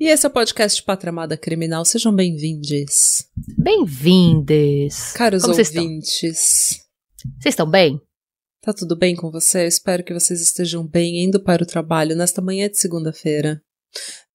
E esse é o podcast Pátria Amada Criminal. Sejam bem-vindos. Bem-vindes. Caros Como ouvintes. Vocês estão bem? Tá tudo bem com você? Eu espero que vocês estejam bem indo para o trabalho nesta manhã de segunda-feira.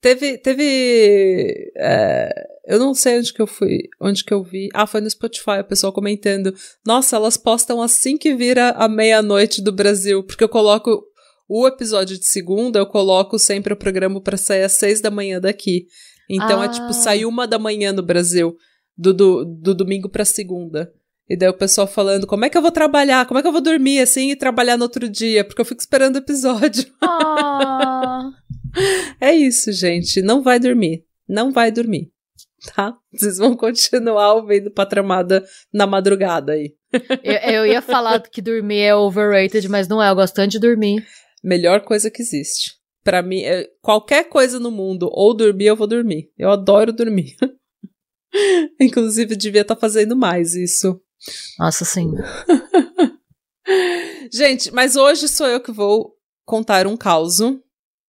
Teve. Teve. é, eu não sei onde que eu fui. Onde que eu vi. Ah, foi no Spotify, o pessoal comentando. Nossa, elas postam assim que vira a meia-noite do Brasil. Porque eu coloco. O episódio de segunda, eu coloco sempre o programa para sair às seis da manhã daqui. Então é Ah. tipo, sai uma da manhã no Brasil. Do, do, do domingo pra segunda. E daí o pessoal falando, como é que eu vou trabalhar? Como é que eu vou dormir assim e trabalhar no outro dia? Porque eu fico esperando o episódio. Ah, É isso, gente. Não vai dormir. Não vai dormir. Tá? Vocês vão continuar ouvindo Patramada na madrugada aí. eu, eu ia falar que dormir é overrated, mas não é. Eu gosto tanto de dormir. Melhor coisa que existe. Pra mim, é- qualquer coisa no mundo, ou dormir, eu vou dormir. Eu adoro dormir. Inclusive, devia estar fazendo mais isso. Nossa, sim. Gente, mas hoje sou eu que vou contar um caos.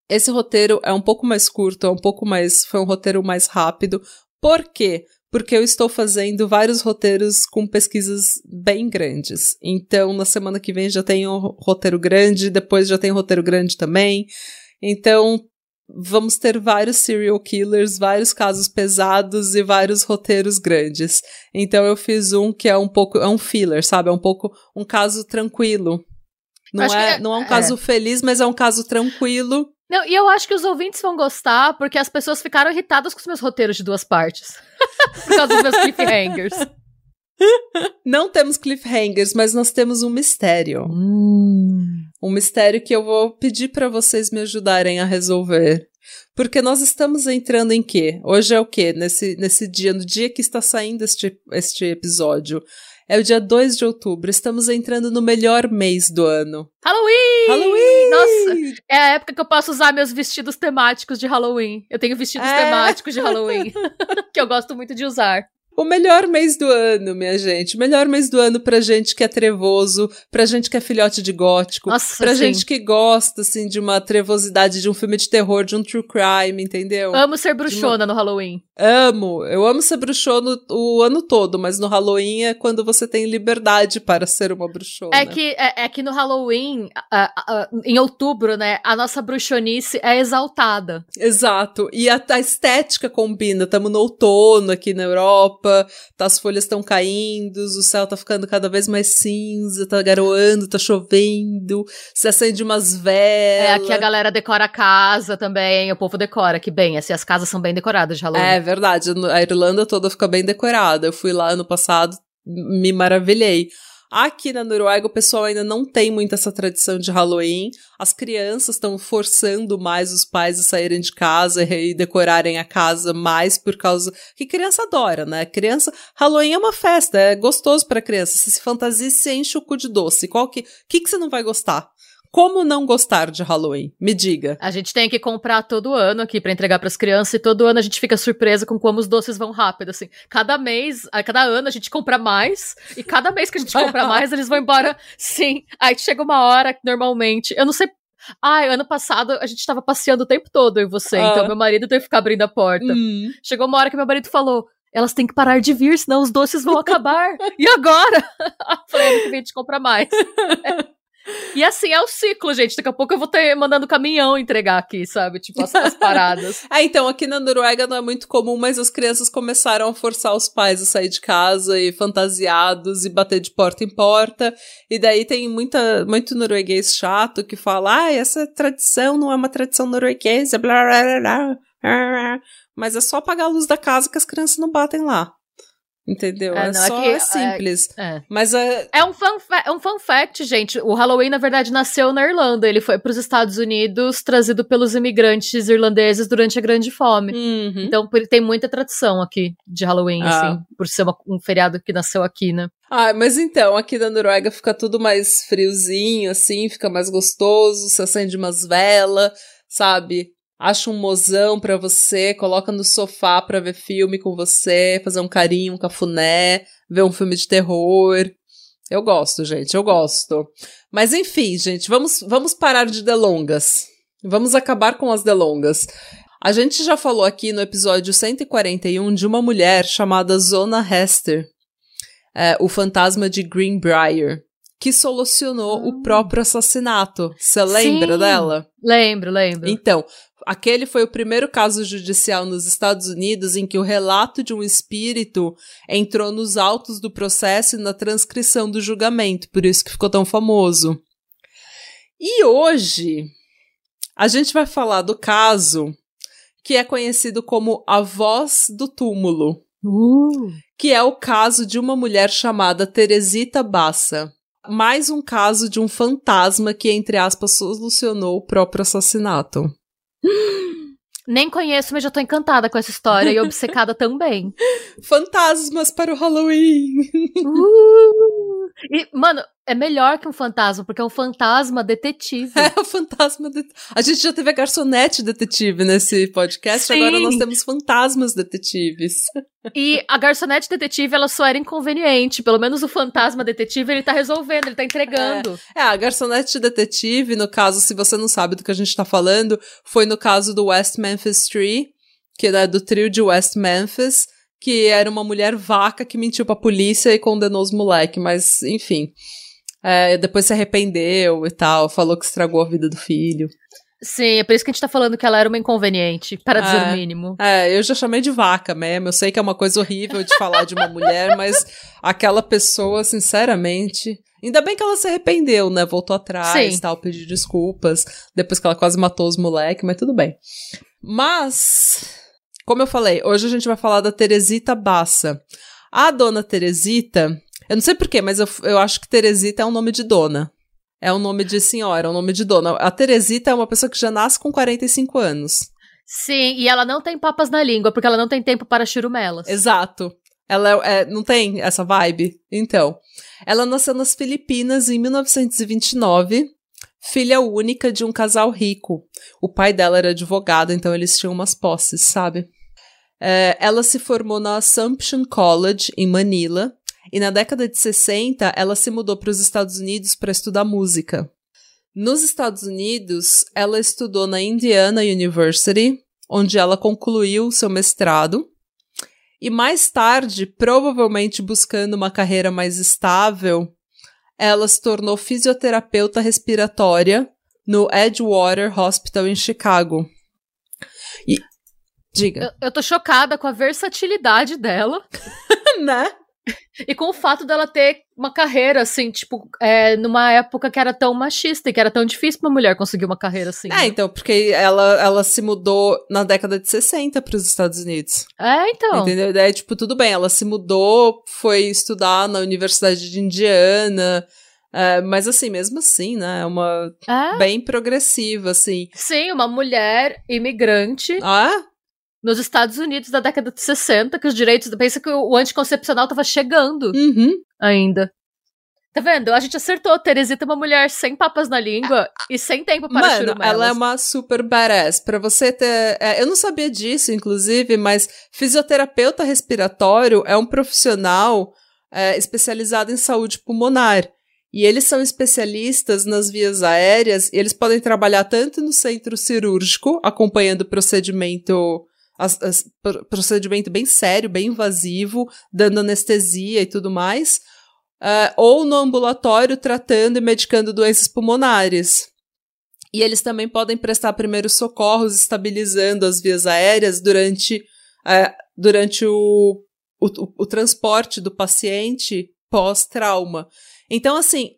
Esse roteiro é um pouco mais curto, é um pouco mais. Foi um roteiro mais rápido. Por quê? Porque eu estou fazendo vários roteiros com pesquisas bem grandes. Então, na semana que vem já tem um roteiro grande, depois já tem roteiro grande também. Então, vamos ter vários serial killers, vários casos pesados e vários roteiros grandes. Então, eu fiz um que é um pouco. É um filler, sabe? É um pouco um caso tranquilo. Não Acho é, é- não é um é. caso feliz, mas é um caso tranquilo. Não, e eu acho que os ouvintes vão gostar, porque as pessoas ficaram irritadas com os meus roteiros de duas partes. Por causa dos meus cliffhangers. Não temos cliffhangers, mas nós temos um mistério. Hum. Um mistério que eu vou pedir para vocês me ajudarem a resolver. Porque nós estamos entrando em quê? Hoje é o quê? Nesse, nesse dia, no dia que está saindo este, este episódio. É o dia 2 de outubro. Estamos entrando no melhor mês do ano. Halloween! Halloween! Nossa, é a época que eu posso usar meus vestidos temáticos de Halloween. Eu tenho vestidos É. temáticos de Halloween, que eu gosto muito de usar. O melhor mês do ano, minha gente. O melhor mês do ano pra gente que é trevoso, pra gente que é filhote de gótico, Nossa, pra sim. gente que gosta, assim, de uma trevosidade de um filme de terror, de um true crime, entendeu? Amo ser bruxona no Halloween. Amo. Eu amo ser bruxona o ano todo, mas no Halloween é quando você tem liberdade para ser uma bruxona. É que, é, é que no Halloween, em outubro, né, a nossa bruxonice é exaltada. Exato. E a, a estética combina. Estamos no outono aqui na Europa, tá, as folhas estão caindo, o céu tá ficando cada vez mais cinza, tá garoando, tá chovendo, se acende umas velas. É, aqui a galera decora a casa também, o povo decora, que bem, assim, as casas são bem decoradas de Halloween. É verdade, a Irlanda toda fica bem decorada. Eu fui lá ano passado, me maravilhei. Aqui na Noruega, o pessoal ainda não tem muito essa tradição de Halloween. As crianças estão forçando mais os pais a saírem de casa e decorarem a casa mais por causa que criança adora, né? Criança, Halloween é uma festa, é gostoso para criança. Se se fantasia, se enche o cu de doce. Qual que, que que você não vai gostar? Como não gostar de Halloween? Me diga. A gente tem que comprar todo ano aqui pra entregar pras crianças e todo ano a gente fica surpresa com como os doces vão rápido, assim. Cada mês, a cada ano a gente compra mais e cada mês que a gente compra mais eles vão embora, sim. Aí chega uma hora, normalmente, eu não sei... Ai, ano passado a gente tava passeando o tempo todo, eu e você, Ah. então meu marido teve que ficar abrindo a porta. Hum. Chegou uma hora que meu marido falou, elas têm que parar de vir, senão os doces vão acabar. e agora? Falei, ano que vem a gente compra mais. E assim é o ciclo, gente. Daqui a pouco eu vou ter mandando caminhão entregar aqui, sabe? Tipo, as, as paradas. Ah, então, aqui na Noruega não é muito comum, mas as crianças começaram a forçar os pais a sair de casa e fantasiados e bater de porta em porta. E daí tem muita, muito norueguês chato que fala, ah, essa tradição não é uma tradição norueguesa, blá blá blá blá. blá. Mas é só apagar a luz da casa que as crianças não batem lá. Entendeu? É, é não, só é, que, é simples. É, Mas é... É, um fun é um fun fact, gente. O Halloween, na verdade, nasceu na Irlanda. Ele foi para os Estados Unidos trazido pelos imigrantes irlandeses durante a Grande Fome. Uhum. Então tem muita tradição aqui de Halloween, ah. assim, por ser uma, um feriado que nasceu aqui, né? Ah, mas então, aqui na Noruega fica tudo mais friozinho, assim, fica mais gostoso, você acende umas velas, sabe? Acha um mozão pra você, coloca no sofá pra ver filme com você, fazer um carinho, um cafuné, ver um filme de terror. Eu gosto, gente, eu gosto. Mas enfim, gente, vamos, vamos parar de delongas. Vamos acabar com as delongas. A gente já falou aqui no episódio 141 de uma mulher chamada Zona Hester, é, o fantasma de Greenbrier, que solucionou o próprio assassinato. Você lembra Sim, dela? Lembro, lembro. Então, Aquele foi o primeiro caso judicial nos Estados Unidos em que o relato de um espírito entrou nos autos do processo e na transcrição do julgamento, por isso que ficou tão famoso. E hoje a gente vai falar do caso que é conhecido como a voz do túmulo, uh. que é o caso de uma mulher chamada Teresita Bassa. Mais um caso de um fantasma que, entre aspas, solucionou o próprio assassinato. Nem conheço, mas já tô encantada com essa história e obcecada também. Fantasmas para o Halloween! Uh! E, mano, é melhor que um fantasma, porque é um fantasma detetive. É, o fantasma detetive. A gente já teve a garçonete detetive nesse podcast, Sim. agora nós temos fantasmas detetives. E a garçonete detetive, ela só era inconveniente. Pelo menos o fantasma detetive, ele tá resolvendo, ele tá entregando. É, é a garçonete detetive, no caso, se você não sabe do que a gente tá falando, foi no caso do West Memphis Tree, que é do trio de West Memphis, que era uma mulher vaca que mentiu pra polícia e condenou os moleques, mas enfim. É, depois se arrependeu e tal, falou que estragou a vida do filho. Sim, é por isso que a gente tá falando que ela era uma inconveniente, para dizer o é. mínimo. É, eu já chamei de vaca mesmo. Eu sei que é uma coisa horrível de falar de uma mulher, mas aquela pessoa, sinceramente. Ainda bem que ela se arrependeu, né? Voltou atrás e tal, pediu desculpas. Depois que ela quase matou os moleques, mas tudo bem. Mas, como eu falei, hoje a gente vai falar da Teresita Bassa. A dona Teresita, eu não sei porquê, mas eu, eu acho que Teresita é um nome de dona. É um nome de senhora, é um nome de dona. A Teresita é uma pessoa que já nasce com 45 anos. Sim, e ela não tem papas na língua, porque ela não tem tempo para churumelas. Exato. Ela é, é, não tem essa vibe? Então. Ela nasceu nas Filipinas em 1929, filha única de um casal rico. O pai dela era advogado, então eles tinham umas posses, sabe? É, ela se formou na Assumption College, em Manila, e na década de 60 ela se mudou para os Estados Unidos para estudar música. Nos Estados Unidos, ela estudou na Indiana University, onde ela concluiu seu mestrado. E mais tarde, provavelmente buscando uma carreira mais estável, ela se tornou fisioterapeuta respiratória no Edgewater Hospital em Chicago. E diga. Eu, eu tô chocada com a versatilidade dela. né? E com o fato dela ter uma carreira, assim, tipo, é, numa época que era tão machista e que era tão difícil pra uma mulher conseguir uma carreira assim. É, né? então, porque ela, ela se mudou na década de 60 para os Estados Unidos. É, então. Entendeu? Daí, tipo, tudo bem, ela se mudou, foi estudar na Universidade de Indiana. É, mas assim, mesmo assim, né? É uma. É? Bem progressiva, assim. Sim, uma mulher imigrante. Ah? Nos Estados Unidos da década de 60, que os direitos. Pensa que o anticoncepcional tava chegando uhum. ainda. Tá vendo? A gente acertou. Teresita é uma mulher sem papas na língua e sem tempo para Mano, churumelas. ela é uma super badass. Pra você ter... É, eu não sabia disso, inclusive, mas fisioterapeuta respiratório é um profissional é, especializado em saúde pulmonar. E eles são especialistas nas vias aéreas e eles podem trabalhar tanto no centro cirúrgico, acompanhando o procedimento as, as, procedimento bem sério, bem invasivo, dando anestesia e tudo mais, uh, ou no ambulatório tratando e medicando doenças pulmonares. E eles também podem prestar primeiros socorros, estabilizando as vias aéreas durante, uh, durante o, o, o, o transporte do paciente pós-trauma. Então, assim,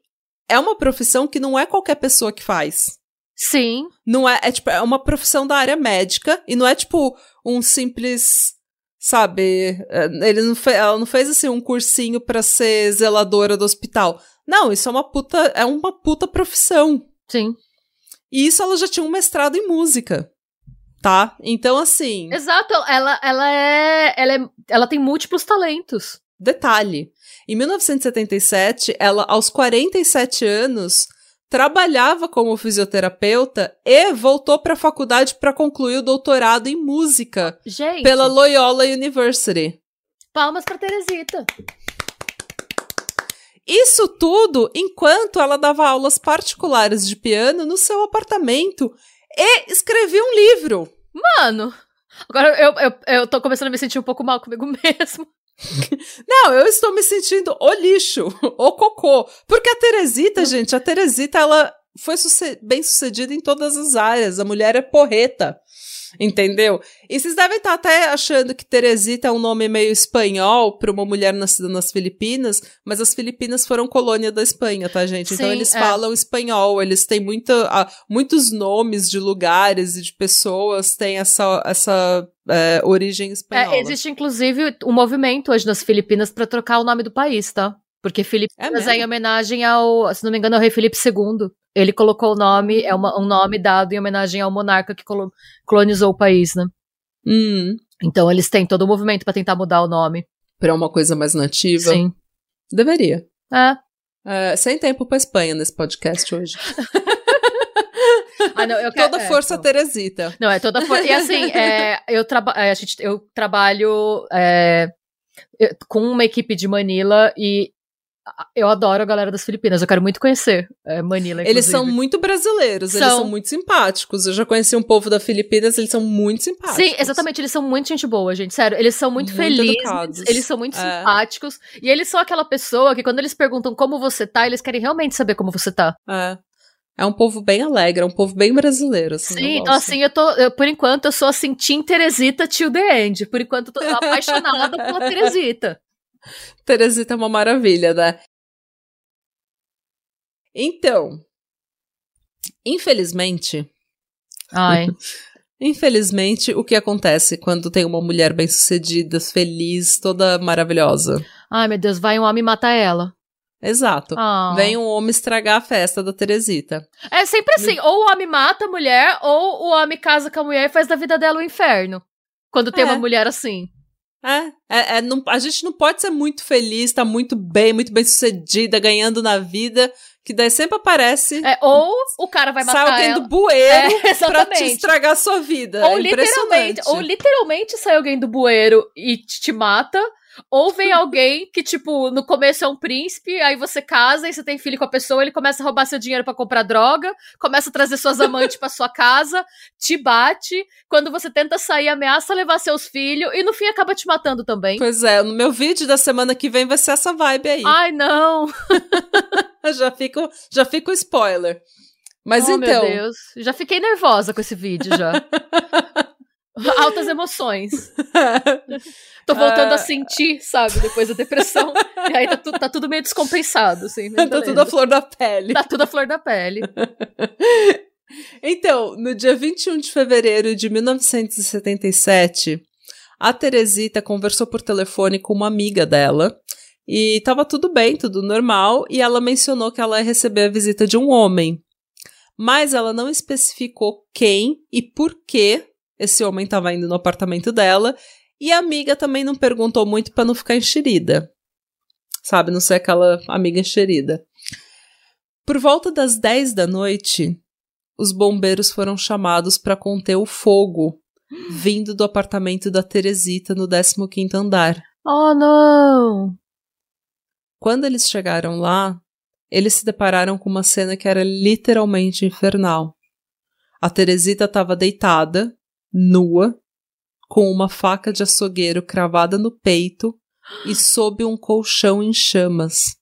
é uma profissão que não é qualquer pessoa que faz. Sim. Não é, é tipo, é uma profissão da área médica e não é tipo um simples sabe? É, ele não fe ela não fez assim um cursinho para ser zeladora do hospital. Não, isso é uma puta, é uma puta profissão. Sim. E isso ela já tinha um mestrado em música. Tá? Então, assim. Exato, ela, ela, é, ela é. Ela tem múltiplos talentos. Detalhe: em 1977, ela, aos 47 anos, trabalhava como fisioterapeuta e voltou para a faculdade para concluir o doutorado em música Gente. pela Loyola University. Palmas para Teresita. Isso tudo enquanto ela dava aulas particulares de piano no seu apartamento e escrevia um livro. Mano, agora eu, eu, eu tô começando a me sentir um pouco mal comigo mesmo. Não, eu estou me sentindo o lixo, o cocô. Porque a Teresita, gente, a Teresita, ela foi bem sucedida em todas as áreas. A mulher é porreta. Entendeu? E vocês devem estar até achando que Teresita é um nome meio espanhol para uma mulher nascida nas Filipinas, mas as Filipinas foram colônia da Espanha, tá, gente? Então Sim, eles é. falam espanhol, eles têm muita, muitos nomes de lugares e de pessoas têm essa, essa é, origem espanhola. É, existe inclusive um movimento hoje nas Filipinas pra trocar o nome do país, tá? Porque É Filipinas mesmo? é, em homenagem ao, se não me engano, ao rei Felipe II. Ele colocou o nome, é uma- um nome dado em homenagem ao monarca que colo- colonizou o país, né? Hum, Então eles têm todo o movimento pra tentar mudar o nome. pra uma coisa mais nativa. Sim. Deveria. É. É, sem tempo pra Espanha nesse podcast hoje. Ah, não, quero, Toda é, força não. Teresita. Não, é toda força. E assim, é, eu, traba é, a gente, eu trabalho é, eu- com uma equipe de Manila e eu adoro a galera das Filipinas. Eu quero muito conhecer é, Manila. Eles são inclusive. muito brasileiros, eles São. são muito simpáticos. Eu já conheci um povo da Filipinas, eles são muito simpáticos. Sim, exatamente. Eles são muito gente boa, gente. Sério, eles são muito, Muito felizes, educados. eles são muito É. simpáticos. E eles são aquela pessoa que, quando eles perguntam como você tá, eles querem realmente saber como você tá. É. É um povo bem alegre, é um povo bem brasileiro. Assim, Sim, então assim, eu tô. eu- por enquanto, eu sou assim, Team Teresita till the end. Por enquanto, eu tô apaixonada pela Teresita. Teresita é uma maravilha, né? Então, infelizmente, Ai. infelizmente, o que acontece quando tem uma mulher bem-sucedida, feliz, toda maravilhosa? Ai, meu Deus, vai um homem matar ela. Exato. Ah. Vem um homem estragar a festa da Teresita. É sempre assim, ou o homem mata a mulher, ou o homem casa com a mulher e faz da vida dela o inferno. Quando tem É. uma mulher assim. É, é, é, não- a gente não pode ser muito feliz, tá muito bem, muito bem sucedida, ganhando na vida, que daí sempre aparece É, ou o cara vai sai matar alguém ela. do bueiro É, pra te estragar a sua vida. Ou é literalmente, ou literalmente sai alguém do bueiro e te mata, ou vem alguém que, tipo, no começo é um príncipe, aí você casa e você tem filho com a pessoa, ele começa a roubar seu dinheiro pra comprar droga, começa a trazer suas amantes pra sua casa, te bate, quando você tenta sair, ameaça levar seus filhos, e no fim acaba te matando também. Pois é, no meu vídeo da semana que vem vai ser essa vibe aí. Ai, não! já fica já fica o spoiler. Mas oh, então, meu Deus. Já fiquei nervosa com esse vídeo já. Altas emoções. Tô voltando Ah. a sentir, sabe, depois da depressão. e aí tá, tu- tá tudo meio descompensado, assim. mas tá beleza. tudo a flor da pele. Tá tudo a flor da pele. Então, no dia 21 de fevereiro de 1977, a Teresita conversou por telefone com uma amiga dela e tava tudo bem, tudo normal, e ela mencionou que ela ia receber a visita de um homem. Mas ela não especificou quem e por que esse homem estava indo no apartamento dela, e a amiga também não perguntou muito para não ficar enxerida. Sabe, não ser aquela amiga enxerida. Por volta das 10 da noite, os bombeiros foram chamados para conter o fogo vindo do apartamento da Teresita no 15º andar. Oh, não! Quando eles chegaram lá, eles se depararam com uma cena que era literalmente infernal. A Teresita estava deitada, nua, com uma faca de açougueiro cravada no peito e sob um colchão em chamas.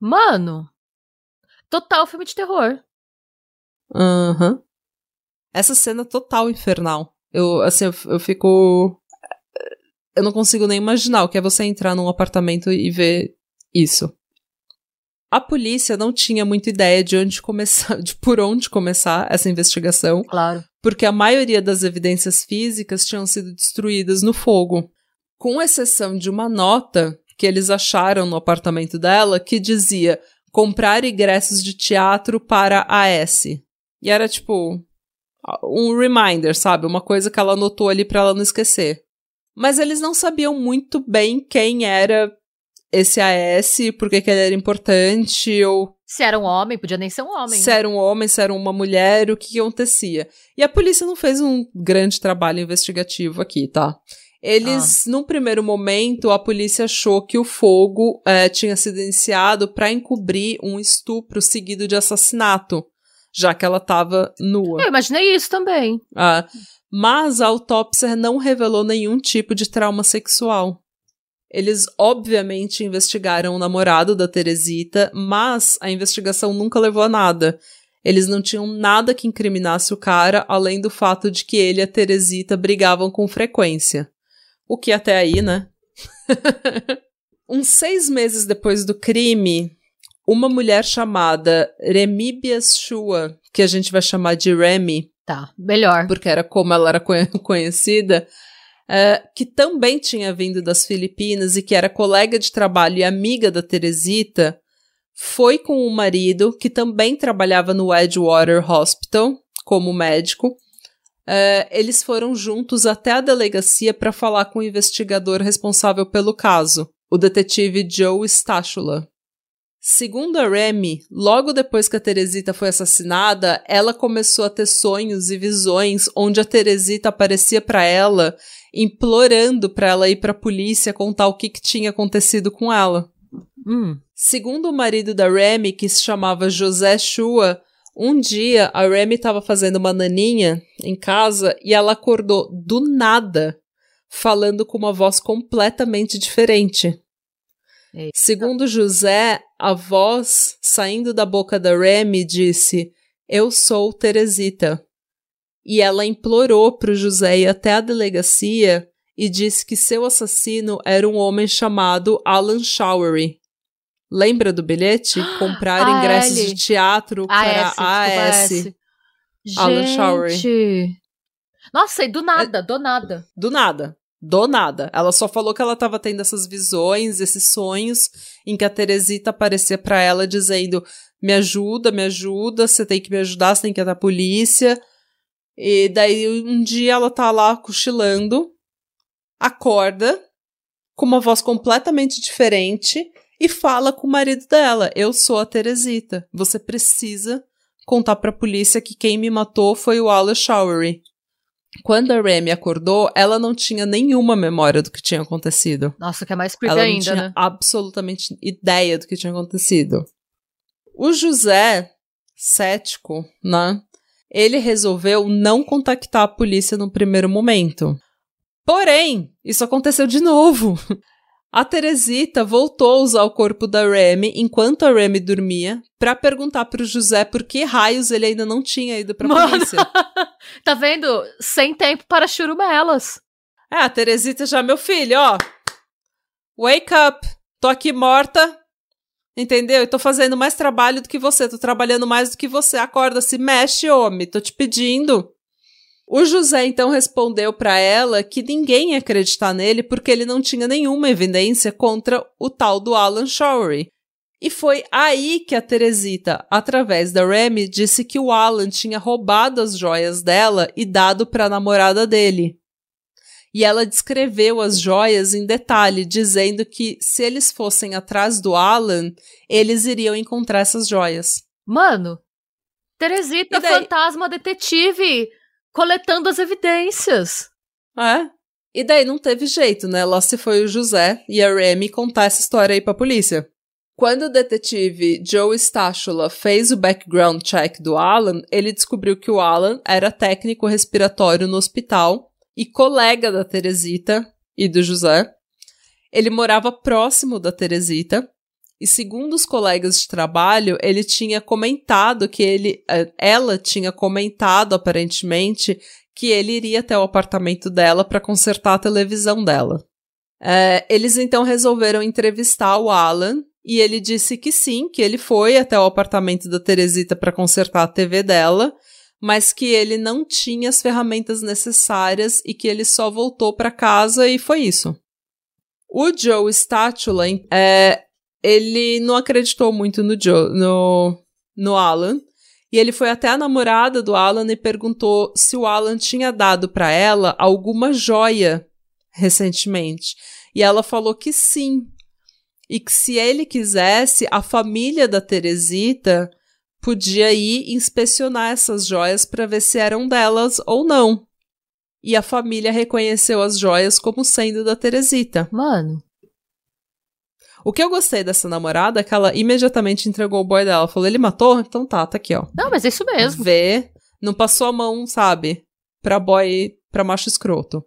Mano! Total filme de terror. Aham. Essa cena total infernal. Eu, assim, eu, eu fico. Eu não consigo nem imaginar o que é você entrar num apartamento e ver isso. A polícia não tinha muita ideia de onde começar, de por onde começar essa investigação, Claro. Porque a maioria das evidências físicas tinham sido destruídas no fogo. com exceção de uma nota que eles acharam no apartamento dela que dizia comprar ingressos de teatro para a S. E era tipo um reminder, sabe? Uma coisa que ela anotou ali para ela não esquecer. Mas eles não sabiam muito bem quem era esse AS, por que ele era importante, ou. Se era um homem, podia nem ser um homem. Se né? era um homem, se era uma mulher, o que, acontecia. E a polícia não fez um grande trabalho investigativo aqui, tá? Eles, ah. num primeiro momento, a polícia achou que o fogo é, tinha sido iniciado para encobrir um estupro seguido de assassinato, já que ela estava nua. Eu imaginei isso também. Ah, mas a autópsia não revelou nenhum tipo de trauma sexual. Eles obviamente investigaram o namorado da Teresita, mas a investigação nunca levou a nada. Eles não tinham nada que incriminasse o cara, além do fato de que ele e a Teresita brigavam com frequência. O que até aí, né? Uns seis meses depois do crime, uma mulher chamada Remibias Shua, que a gente vai chamar de Remy. Tá, melhor. Porque era como ela era conhecida, uh, que também tinha vindo das Filipinas e que era colega de trabalho e amiga da Teresita, foi com o marido, que também trabalhava no Edgewater Hospital como médico. Uh, eles foram juntos até a delegacia para falar com o investigador responsável pelo caso, o detetive Joe Stachula. Segundo a Remy, logo depois que a Teresita foi assassinada, ela começou a ter sonhos e visões onde a Teresita aparecia para ela, implorando para ela ir para a polícia contar o que, que tinha acontecido com ela. Hum. Segundo o marido da Remy, que se chamava José Shua, um dia a Remy estava fazendo uma naninha em casa e ela acordou do nada, falando com uma voz completamente diferente. Eita. Segundo José, a voz saindo da boca da Remy disse: Eu sou Teresita. E ela implorou para o José ir até a delegacia e disse que seu assassino era um homem chamado Alan Showery. Lembra do bilhete? Comprar a ingressos L. de teatro para a AS. Alan Showery. Nossa, e do nada, é, do nada. Do nada do nada. Ela só falou que ela estava tendo essas visões, esses sonhos, em que a Teresita aparecia para ela dizendo: me ajuda, me ajuda, você tem que me ajudar, você tem que ir da polícia. E daí um dia ela tá lá cochilando, acorda, com uma voz completamente diferente, e fala com o marido dela: Eu sou a Teresita. Você precisa contar pra polícia que quem me matou foi o Alice Showery. Quando a Remy acordou, ela não tinha nenhuma memória do que tinha acontecido. Nossa, que é mais ainda, não tinha né? absolutamente ideia do que tinha acontecido. O José, cético, né? Ele resolveu não contactar a polícia no primeiro momento. Porém, isso aconteceu de novo. A Teresita voltou a usar o corpo da Remy enquanto a Remy dormia para perguntar pro José por que raios ele ainda não tinha ido pra Mano, polícia. tá vendo? Sem tempo para churumelas. É, a Teresita já, meu filho, ó. Wake up. Tô aqui morta. Entendeu? E tô fazendo mais trabalho do que você. Tô trabalhando mais do que você. Acorda, se mexe, homem. Tô te pedindo. O José então respondeu para ela que ninguém ia acreditar nele porque ele não tinha nenhuma evidência contra o tal do Alan Showery. E foi aí que a Teresita, através da Remy, disse que o Alan tinha roubado as joias dela e dado para a namorada dele. E ela descreveu as joias em detalhe, dizendo que se eles fossem atrás do Alan, eles iriam encontrar essas joias. Mano, Teresita, daí... fantasma detetive, coletando as evidências. É. E daí não teve jeito, né? Lá se foi o José e a Remy contar essa história aí pra polícia. Quando o detetive Joe Stachula fez o background check do Alan, ele descobriu que o Alan era técnico respiratório no hospital e colega da Teresita e do José. Ele morava próximo da Teresita e segundo os colegas de trabalho, ele tinha comentado que ele, eh, ela tinha comentado aparentemente que ele iria até o apartamento dela para consertar a televisão dela. É, eles então resolveram entrevistar o Alan e ele disse que sim, que ele foi até o apartamento da Teresita para consertar a TV dela, mas que ele não tinha as ferramentas necessárias e que ele só voltou para casa e foi isso. O Joe Statula, é, ele não acreditou muito no Joe, no, no Alan. E ele foi até a namorada do Alan e perguntou se o Alan tinha dado para ela alguma joia recentemente. E ela falou que sim. E que se ele quisesse, a família da Teresita podia ir inspecionar essas joias para ver se eram delas ou não. E a família reconheceu as joias como sendo da Teresita. Mano. O que eu gostei dessa namorada é que ela imediatamente entregou o boy dela. Falou, ele matou? Então tá, tá aqui, ó. Não, mas é isso mesmo. Vê. Não passou a mão, sabe? Pra boy, pra macho escroto.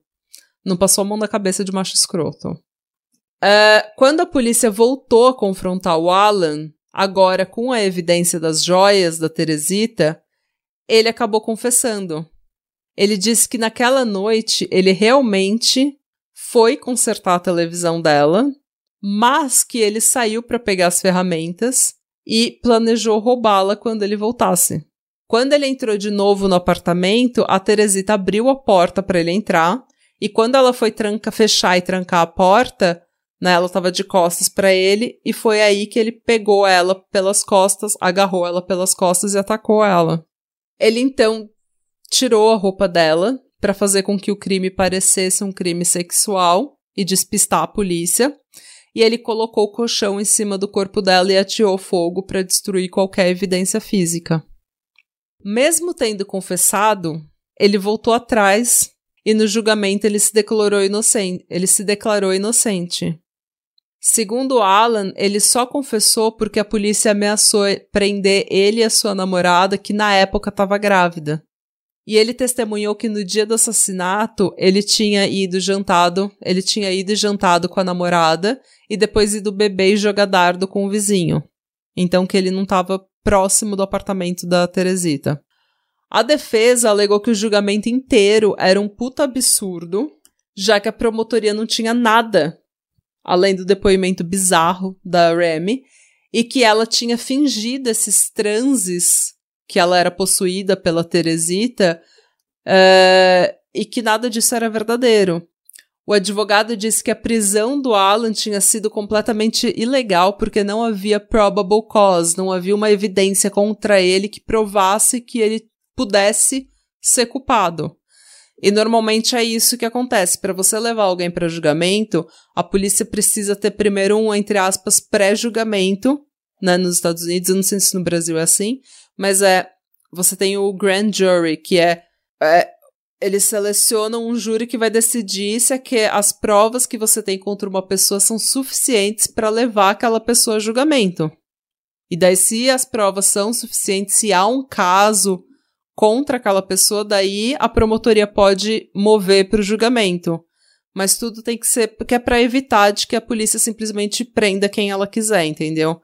Não passou a mão na cabeça de macho escroto. Uh, quando a polícia voltou a confrontar o Alan, agora com a evidência das joias da Teresita, ele acabou confessando. Ele disse que naquela noite ele realmente foi consertar a televisão dela, mas que ele saiu para pegar as ferramentas e planejou roubá-la quando ele voltasse. Quando ele entrou de novo no apartamento, a Teresita abriu a porta para ele entrar, e quando ela foi tranca, fechar e trancar a porta, né, ela estava de costas para ele, e foi aí que ele pegou ela pelas costas, agarrou ela pelas costas e atacou ela. Ele então tirou a roupa dela para fazer com que o crime parecesse um crime sexual e despistar a polícia. E ele colocou o colchão em cima do corpo dela e atirou fogo para destruir qualquer evidência física. Mesmo tendo confessado, ele voltou atrás e no julgamento ele se declarou inocente. Ele se declarou inocente. Segundo Alan, ele só confessou porque a polícia ameaçou prender ele e a sua namorada, que na época estava grávida. E ele testemunhou que no dia do assassinato ele tinha ido jantado, ele tinha ido e jantado com a namorada e depois ido beber e jogar dardo com o vizinho. Então que ele não estava próximo do apartamento da Teresita. A defesa alegou que o julgamento inteiro era um puta absurdo, já que a promotoria não tinha nada além do depoimento bizarro da Remy, e que ela tinha fingido esses transes que ela era possuída pela Teresita uh, e que nada disso era verdadeiro. O advogado disse que a prisão do Alan tinha sido completamente ilegal porque não havia probable cause, não havia uma evidência contra ele que provasse que ele pudesse ser culpado. E normalmente é isso que acontece. Para você levar alguém para julgamento, a polícia precisa ter primeiro um, entre aspas, pré-julgamento, né, nos Estados Unidos. Eu não sei se no Brasil é assim, mas é você tem o grand jury, que é, é eles selecionam um júri que vai decidir se é que as provas que você tem contra uma pessoa são suficientes para levar aquela pessoa a julgamento. E daí, se as provas são suficientes, se há um caso contra aquela pessoa, daí a promotoria pode mover para o julgamento. Mas tudo tem que ser porque é para evitar de que a polícia simplesmente prenda quem ela quiser, entendeu?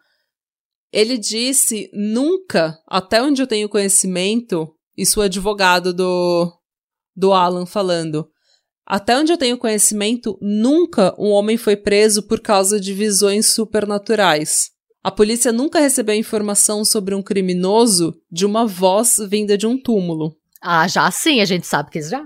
Ele disse nunca, até onde eu tenho conhecimento, isso o advogado do, do Alan falando. Até onde eu tenho conhecimento, nunca um homem foi preso por causa de visões supernaturais. A polícia nunca recebeu informação sobre um criminoso de uma voz vinda de um túmulo. Ah, já sim, a gente sabe que já.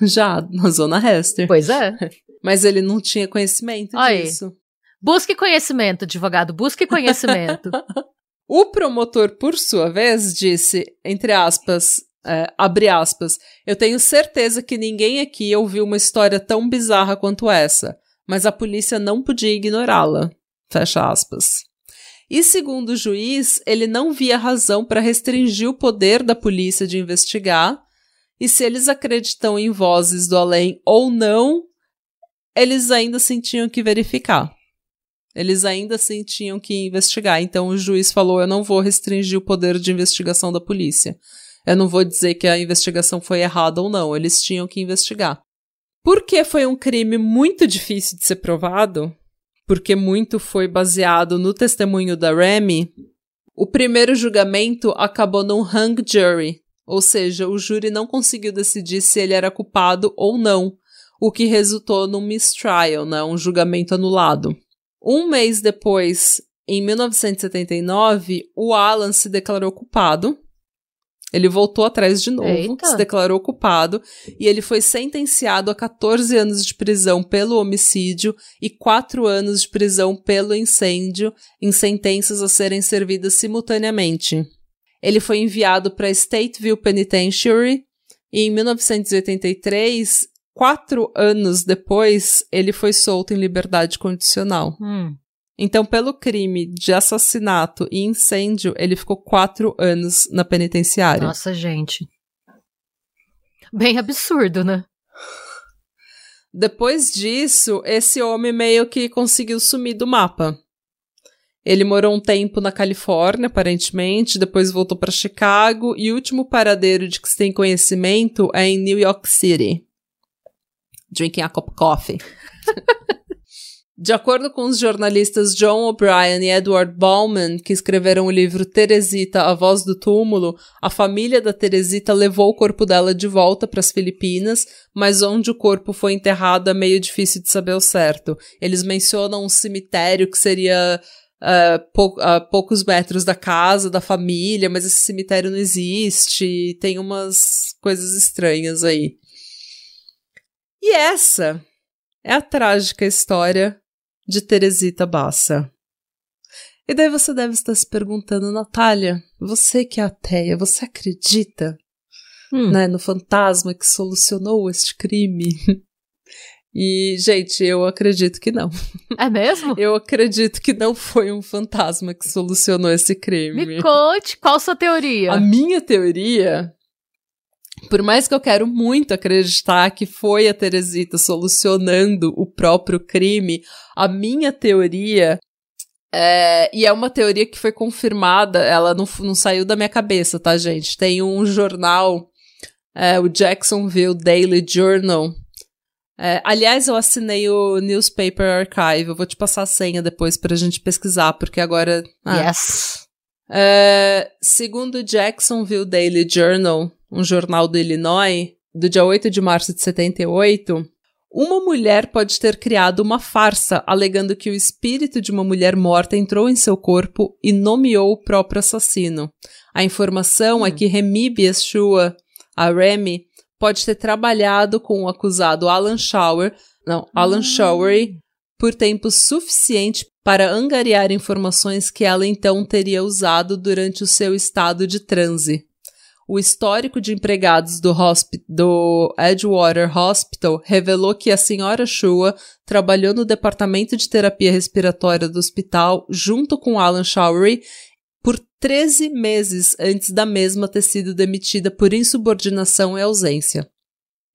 Já, na Zona Hester. Pois é. Mas ele não tinha conhecimento Aí. disso. Busque conhecimento, advogado, busque conhecimento. o promotor, por sua vez, disse, entre aspas, é, abre aspas, eu tenho certeza que ninguém aqui ouviu uma história tão bizarra quanto essa, mas a polícia não podia ignorá-la. Fecha aspas. E segundo o juiz, ele não via razão para restringir o poder da polícia de investigar, e se eles acreditam em vozes do além ou não, eles ainda assim tinham que verificar. Eles ainda assim tinham que investigar. Então o juiz falou: eu não vou restringir o poder de investigação da polícia. Eu não vou dizer que a investigação foi errada ou não. Eles tinham que investigar. Porque foi um crime muito difícil de ser provado, porque muito foi baseado no testemunho da Remy, o primeiro julgamento acabou num hung jury, ou seja, o júri não conseguiu decidir se ele era culpado ou não, o que resultou num mistrial, né, um julgamento anulado. Um mês depois, em 1979, o Alan se declarou culpado. Ele voltou atrás de novo, Eita. se declarou culpado e ele foi sentenciado a 14 anos de prisão pelo homicídio e 4 anos de prisão pelo incêndio, em sentenças a serem servidas simultaneamente. Ele foi enviado para Stateville Penitentiary e em 1983, quatro anos depois, ele foi solto em liberdade condicional. Hum. Então, pelo crime de assassinato e incêndio, ele ficou quatro anos na penitenciária. Nossa, gente. Bem absurdo, né? Depois disso, esse homem meio que conseguiu sumir do mapa. Ele morou um tempo na Califórnia, aparentemente, depois voltou para Chicago e o último paradeiro de que se tem conhecimento é em New York City. Drinking a cup of coffee. De acordo com os jornalistas John O'Brien e Edward Bauman, que escreveram o livro Teresita, A Voz do Túmulo, a família da Teresita levou o corpo dela de volta para as Filipinas, mas onde o corpo foi enterrado é meio difícil de saber o certo. Eles mencionam um cemitério que seria uh, pou, a poucos metros da casa, da família, mas esse cemitério não existe, tem umas coisas estranhas aí. E essa é a trágica história de Teresita Bassa. E daí você deve estar se perguntando, Natália, você que é ateia, você acredita Hum. né, no fantasma que solucionou este crime? E, gente, eu acredito que não. É mesmo? Eu acredito que não foi um fantasma que solucionou esse crime. Me conte, qual sua teoria? A minha teoria, por mais que eu quero muito acreditar que foi a Teresita solucionando o próprio crime, a minha teoria é, e é uma teoria que foi confirmada, ela não, não saiu da minha cabeça, tá, gente? Tem um jornal, é, o Jacksonville Daily Journal. É, aliás, eu assinei o Newspaper Archive. Eu vou te passar a senha depois pra gente pesquisar, porque agora. ah, Yes. é, segundo o Jacksonville Daily Journal, um jornal do Illinois, do dia 8 de março de 78, uma mulher pode ter criado uma farsa alegando que o espírito de uma mulher morta entrou em seu corpo e nomeou o próprio assassino. A informação é Hum. que Remy Bieshua, a Remy, pode ter trabalhado com o acusado Alan Shower, não, Alan Ah. Showery, por tempo suficiente para angariar informações que ela então teria usado durante o seu estado de transe. O histórico de empregados do, do Edgewater Hospital revelou que a senhora Shua trabalhou no departamento de terapia respiratória do hospital junto com Alan Showery por 13 meses antes da mesma ter sido demitida por insubordinação e ausência.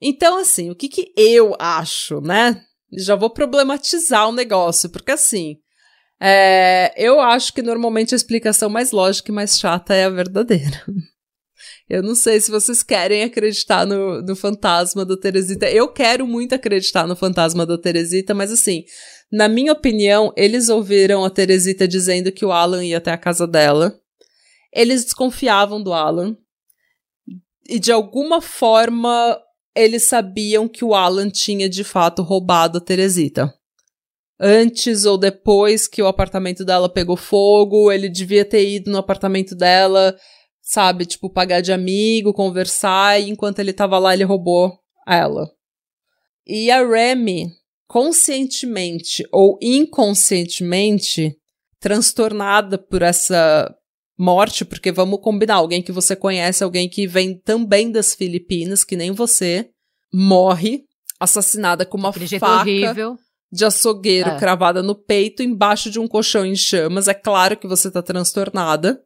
Então, assim, o que, que eu acho, né? Já vou problematizar o negócio, porque assim, é, eu acho que normalmente a explicação mais lógica e mais chata é a verdadeira. Eu não sei se vocês querem acreditar no, no fantasma da Teresita. Eu quero muito acreditar no fantasma da Teresita, mas assim, na minha opinião, eles ouviram a Teresita dizendo que o Alan ia até a casa dela. Eles desconfiavam do Alan. E de alguma forma, eles sabiam que o Alan tinha de fato roubado a Teresita. Antes ou depois que o apartamento dela pegou fogo, ele devia ter ido no apartamento dela, sabe, tipo, pagar de amigo, conversar, e enquanto ele tava lá, ele roubou ela. E a Remy, conscientemente ou inconscientemente, transtornada por essa morte, porque vamos combinar, alguém que você conhece, alguém que vem também das Filipinas, que nem você, morre assassinada com uma faca horrível. de açougueiro É. cravada no peito, embaixo de um colchão em chamas. É claro que você tá transtornada.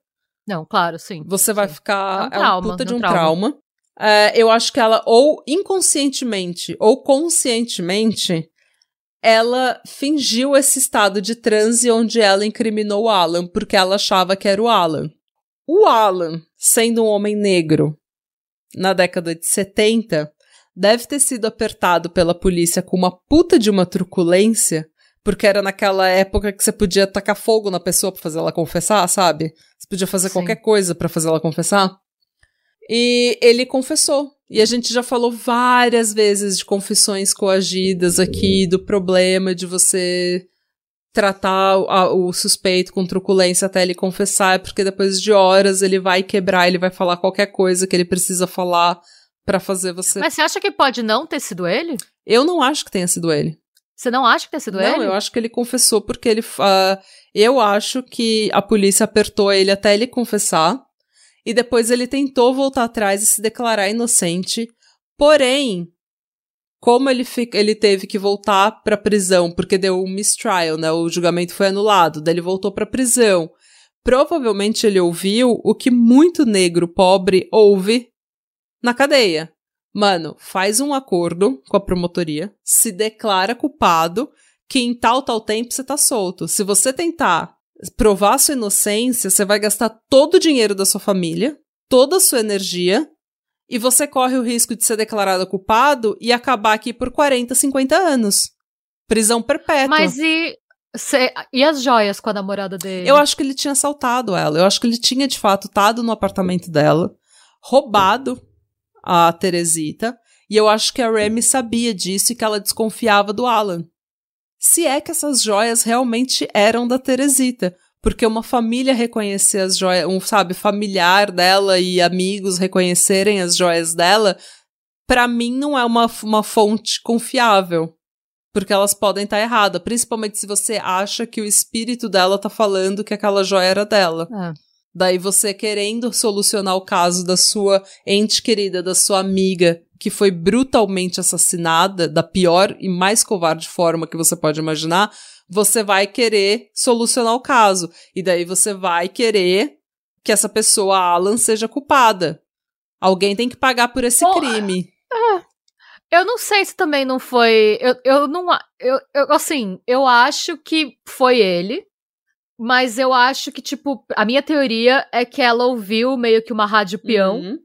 Não, claro, sim. Você vai Sim. ficar. É um É, um trauma, puta é de um um trauma. trauma. É, eu acho que ela, ou inconscientemente, ou conscientemente, ela fingiu esse estado de transe onde ela incriminou o Alan, porque ela achava que era o Alan. O Alan, sendo um homem negro na década de 70, deve ter sido apertado pela polícia com uma puta de uma truculência, porque era naquela época que você podia tacar fogo na pessoa pra fazer ela confessar, sabe? Você podia fazer Sim. qualquer coisa pra fazer ela confessar. E ele confessou. E a gente já falou várias vezes de confissões coagidas aqui, do problema de você tratar a, o suspeito com truculência até ele confessar, porque depois de horas ele vai quebrar, ele vai falar qualquer coisa que ele precisa falar para fazer você. Mas você acha que pode não ter sido ele? Eu não acho que tenha sido ele. Você não acha que tenha sido não, ele? Não, eu acho que ele confessou porque ele. Uh, eu acho que a polícia apertou ele até ele confessar. E depois ele tentou voltar atrás e se declarar inocente. Porém, como ele, ele teve que voltar pra prisão, porque deu um mistrial, né? O julgamento foi anulado, daí ele voltou pra prisão. Provavelmente ele ouviu o que muito negro pobre ouve na cadeia. Mano, faz um acordo com a promotoria, se declara culpado, que em tal, tal tempo você tá solto. Se você tentar provar sua inocência, você vai gastar todo o dinheiro da sua família, toda a sua energia, e você corre o risco de ser declarado culpado e acabar aqui por 40, 50 anos. Prisão perpétua. Mas e. Cê, e as joias com a namorada dele? Eu acho que ele tinha assaltado ela. Eu acho que ele tinha, de fato, estado no apartamento dela, roubado a Teresita. E eu acho que a Remy sabia disso e que ela desconfiava do Alan. Se é que essas joias realmente eram da Teresita porque uma família reconhecer as joias, um, sabe, familiar dela e amigos reconhecerem as joias dela, para mim não é uma, uma fonte confiável. Porque elas podem estar tá erradas, principalmente se você acha que o espírito dela tá falando que aquela joia era dela. É. Daí você querendo solucionar o caso da sua ente querida, da sua amiga, que foi brutalmente assassinada, da pior e mais covarde forma que você pode imaginar, você vai querer solucionar o caso. E daí você vai querer que essa pessoa, Alan, seja culpada. Alguém tem que pagar por esse Bom, crime. É, eu não sei se também não foi. Eu, eu não. Eu, eu, assim, eu acho que foi ele. Mas eu acho que, tipo, a minha teoria é que ela ouviu meio que uma rádio peão, uhum.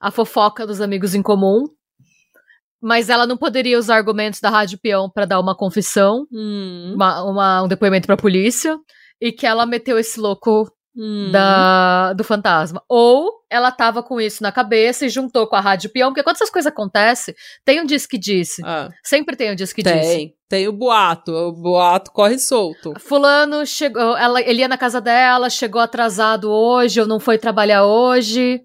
a fofoca dos amigos em comum, mas ela não poderia usar argumentos da Rádio Peão para dar uma confissão, hum. uma, uma, um depoimento pra polícia, e que ela meteu esse louco hum. da, do fantasma. Ou ela tava com isso na cabeça e juntou com a Rádio Peão, porque quando essas coisas acontecem, tem um disco que disse. Ah. Sempre tem um disco que tem, disse. Tem, o boato, o boato corre solto. Fulano chegou, ela, ele ia na casa dela, chegou atrasado hoje, ou não foi trabalhar hoje.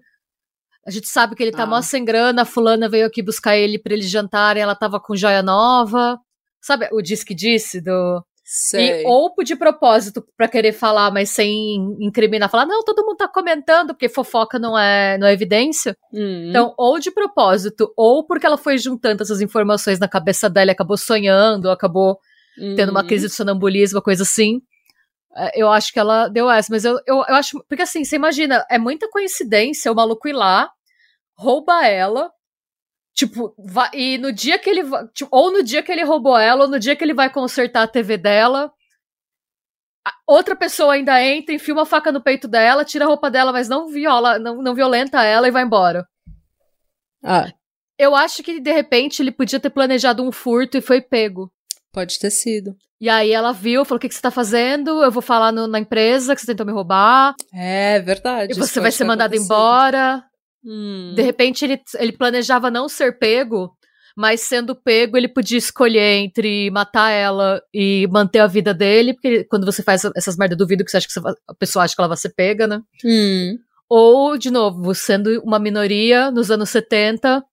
A gente sabe que ele tá ah. mó sem grana, a fulana veio aqui buscar ele para eles jantarem, ela tava com joia nova. Sabe o diz que disse do Sei. E, ou de propósito para querer falar, mas sem incriminar, falar, não, todo mundo tá comentando, porque fofoca não é, não é evidência. Hum. Então, ou de propósito, ou porque ela foi juntando essas informações na cabeça dela e acabou sonhando, acabou tendo uma crise de sonambulismo, coisa assim. É, eu acho que ela deu essa, mas eu, eu, eu acho. Porque assim, você imagina, é muita coincidência o maluco ir lá, rouba ela, Tipo, vai, e no dia que ele. Tipo, ou no dia que ele roubou ela, ou no dia que ele vai consertar a TV dela, outra pessoa ainda entra, enfia uma faca no peito dela, tira a roupa dela, mas não viola, não, não violenta ela e vai embora. Ah. Eu acho que de repente ele podia ter planejado um furto e foi pego. Pode ter sido. E aí ela viu, falou: o que, que você tá fazendo? Eu vou falar no, na empresa que você tentou me roubar. É verdade. E você vai ser mandado embora. Hum. De repente ele, ele planejava não ser pego, mas sendo pego ele podia escolher entre matar ela e manter a vida dele, porque quando você faz essas merdas do vídeo que você acha que você, a pessoa acha que ela vai ser pega, né? Hum. Ou, de novo, sendo uma minoria nos anos 70,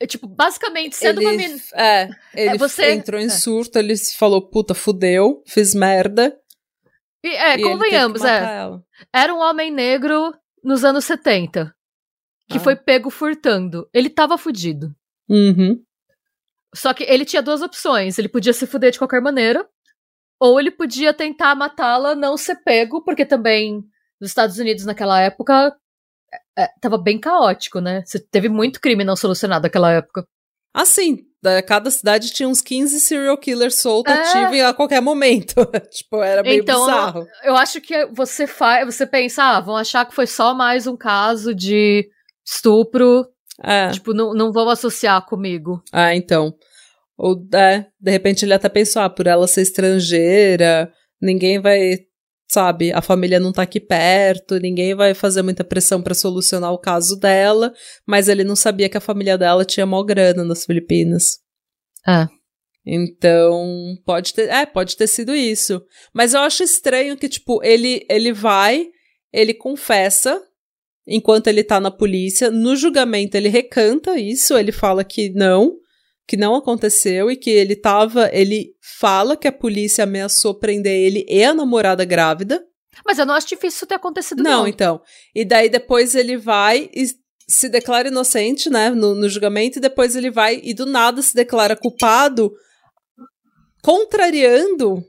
é, tipo, basicamente, sendo ele, uma minoria. É, ele é, você, entrou em é. surto, ele falou, puta, fudeu, fiz merda. E, é, e convenhamos, é. Ela. Era um homem negro nos anos 70, que ah. foi pego furtando. Ele tava fudido. Uhum. Só que ele tinha duas opções. Ele podia se fuder de qualquer maneira, ou ele podia tentar matá-la, não ser pego, porque também nos Estados Unidos naquela época é, é tava bem caótico, né? Você teve muito crime não solucionado naquela época. Assim, cada cidade tinha uns 15 serial killers soltos é. ativos a qualquer momento. tipo, era meio então, bizarro. Eu acho que você faz, você pensa, ah, vão achar que foi só mais um caso de estupro. É. Tipo, não, não vão associar comigo. Ah, então. Ou, é, de repente ele até pensou, ah, por ela ser estrangeira, ninguém vai sabe, a família não tá aqui perto, ninguém vai fazer muita pressão para solucionar o caso dela, mas ele não sabia que a família dela tinha mó grana nas Filipinas. É. Então, pode ter, é, pode ter sido isso. Mas eu acho estranho que, tipo, ele, ele vai, ele confessa enquanto ele tá na polícia. No julgamento, ele recanta isso, ele fala que não, que não aconteceu e que ele tava. Ele fala que a polícia ameaçou prender ele e a namorada grávida. Mas eu não acho difícil isso ter acontecido, não. Não, então. E daí depois ele vai e se declara inocente, né, no, no julgamento, e depois ele vai e do nada se declara culpado, contrariando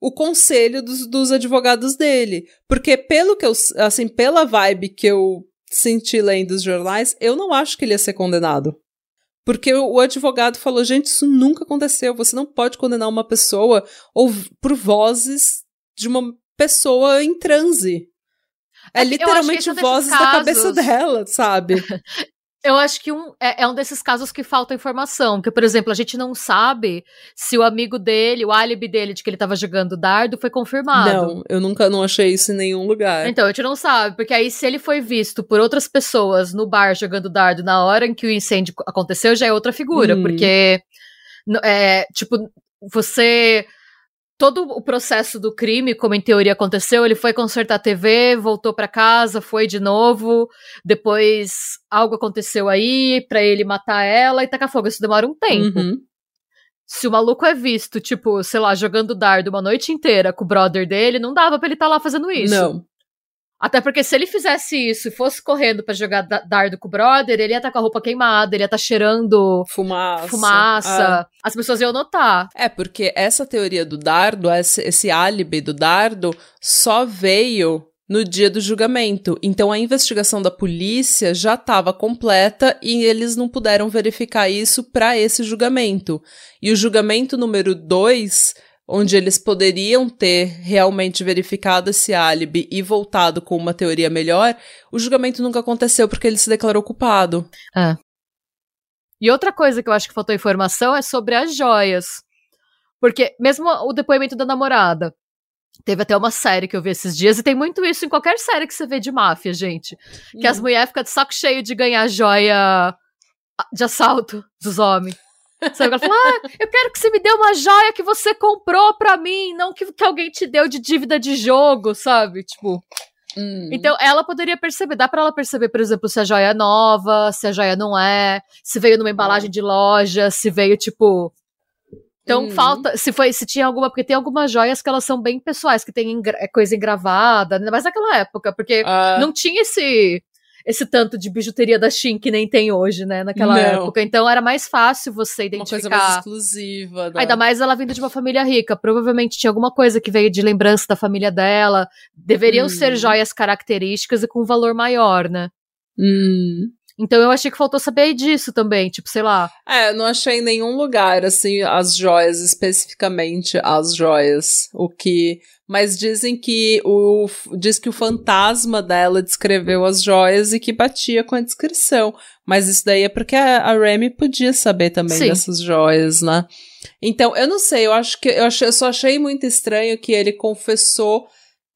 o conselho dos, dos advogados dele. Porque pelo que eu, assim, pela vibe que eu senti lendo os jornais, eu não acho que ele ia ser condenado. Porque o, advogado falou, gente, isso nunca aconteceu. Você não pode condenar uma pessoa ou por vozes de uma pessoa em transe. É, é literalmente vozes casos... da cabeça dela, sabe? Eu acho que um, é, é, um desses casos que falta informação. Que, por exemplo, a gente não sabe se o amigo dele, o álibi dele de que ele estava jogando dardo foi confirmado. Não, eu nunca não achei isso em nenhum lugar. Então, a gente não sabe, porque aí se ele foi visto por outras pessoas no bar jogando dardo na hora em que o incêndio aconteceu, já é outra figura, hum. porque é, tipo, você todo o processo do crime, como em teoria aconteceu, ele foi consertar a TV, voltou para casa, foi de novo, depois algo aconteceu aí para ele matar ela e tacar fogo. Isso demora um tempo. Uhum. Se o maluco é visto, tipo, sei lá, jogando dardo uma noite inteira com o brother dele, não dava pra ele estar tá lá fazendo isso. Não. Até porque se ele fizesse isso e fosse correndo para jogar dardo com o brother, ele ia estar tá com a roupa queimada, ele ia estar tá cheirando fumaça. fumaça. Ah. As pessoas iam notar. É, porque essa teoria do dardo, esse, esse álibi do dardo, só veio no dia do julgamento. Então a investigação da polícia já estava completa e eles não puderam verificar isso para esse julgamento. E o julgamento número 2 onde eles poderiam ter realmente verificado esse álibi e voltado com uma teoria melhor, o julgamento nunca aconteceu porque ele se declarou culpado. É. E outra coisa que eu acho que faltou informação é sobre as joias. Porque mesmo o depoimento da namorada, Teve até uma série que eu vi esses dias, e tem muito isso em qualquer série que você vê de máfia, gente. Que as hum. mulheres ficam de saco cheio de ganhar joia de assalto dos homens. Sabe? Ela fala, ah, eu quero que você me dê uma joia que você comprou pra mim, não que, que alguém te deu de dívida de jogo, sabe? Tipo. Hum. Então, ela poderia perceber, dá para ela perceber, por exemplo, se a joia é nova, se a joia não é, se veio numa embalagem de loja, se veio, tipo. Então, hum. falta. Se foi, se tinha alguma. Porque tem algumas joias que elas são bem pessoais, que tem engra, é coisa engravada, ainda mais naquela época, porque uh. não tinha esse esse tanto de bijuteria da Shein que nem tem hoje, né, naquela Não. época. Então era mais fácil você identificar. Uma coisa mais exclusiva. Né? Ainda mais ela vindo de uma família rica. Provavelmente tinha alguma coisa que veio de lembrança da família dela. Deveriam hum. ser joias características e com valor maior, né? Hum. Então eu achei que faltou saber disso também, tipo, sei lá. É, não achei em nenhum lugar, assim, as joias, especificamente as joias. O que mas dizem que o diz que o fantasma dela descreveu as joias e que batia com a descrição. Mas isso daí é porque a, Remy podia saber também Sim. dessas joias, né? Então, eu não sei, eu acho que eu, achei, eu só achei muito estranho que ele confessou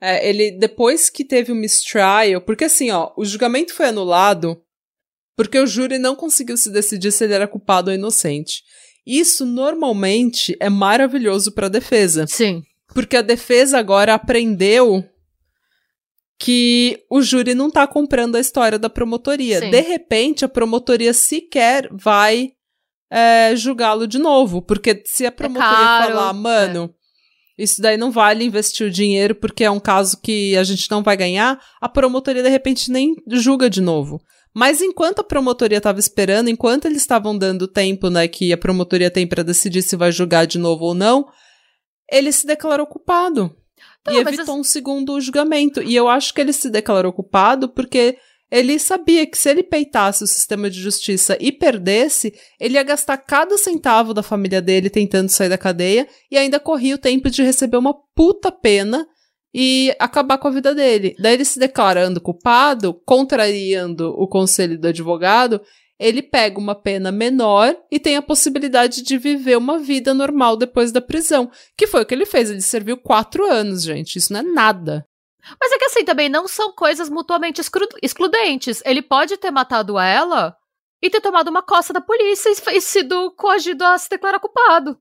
é, ele depois que teve o mistrial, porque assim, ó, o julgamento foi anulado porque o júri não conseguiu se decidir se ele era culpado ou inocente. Isso normalmente é maravilhoso para a defesa. Sim. Porque a defesa agora aprendeu que o júri não tá comprando a história da promotoria. Sim. De repente, a promotoria sequer vai é, julgá-lo de novo. Porque se a é promotoria é falar, mano, é. isso daí não vale investir o dinheiro porque é um caso que a gente não vai ganhar, a promotoria de repente nem julga de novo. Mas enquanto a promotoria estava esperando, enquanto eles estavam dando tempo, né, que a promotoria tem para decidir se vai julgar de novo ou não, ele se declarou culpado. Tá, e evitou um segundo julgamento. E eu acho que ele se declarou culpado porque ele sabia que se ele peitasse o sistema de justiça e perdesse, ele ia gastar cada centavo da família dele tentando sair da cadeia e ainda corria o tempo de receber uma puta pena e acabar com a vida dele. Daí ele se declarando culpado, contrariando o conselho do advogado, ele pega uma pena menor e tem a possibilidade de viver uma vida normal depois da prisão. Que foi o que ele fez. Ele serviu quatro anos, gente. Isso não é nada. Mas é que assim, também não são coisas mutuamente excludentes. Ele pode ter matado ela e ter tomado uma costa da polícia e, e sido coagido a se declarar culpado.